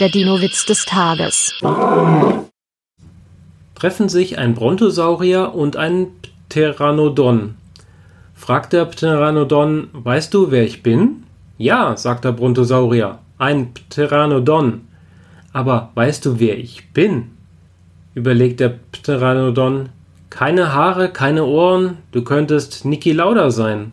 Der Dino-Witz des Tages. Treffen sich ein Brontosaurier und ein Pteranodon. Fragt der Pteranodon, weißt du, wer ich bin? Ja, sagt der Brontosaurier, ein Pteranodon. Aber weißt du, wer ich bin? Überlegt der Pteranodon. Keine Haare, keine Ohren, du könntest Niki Lauda sein.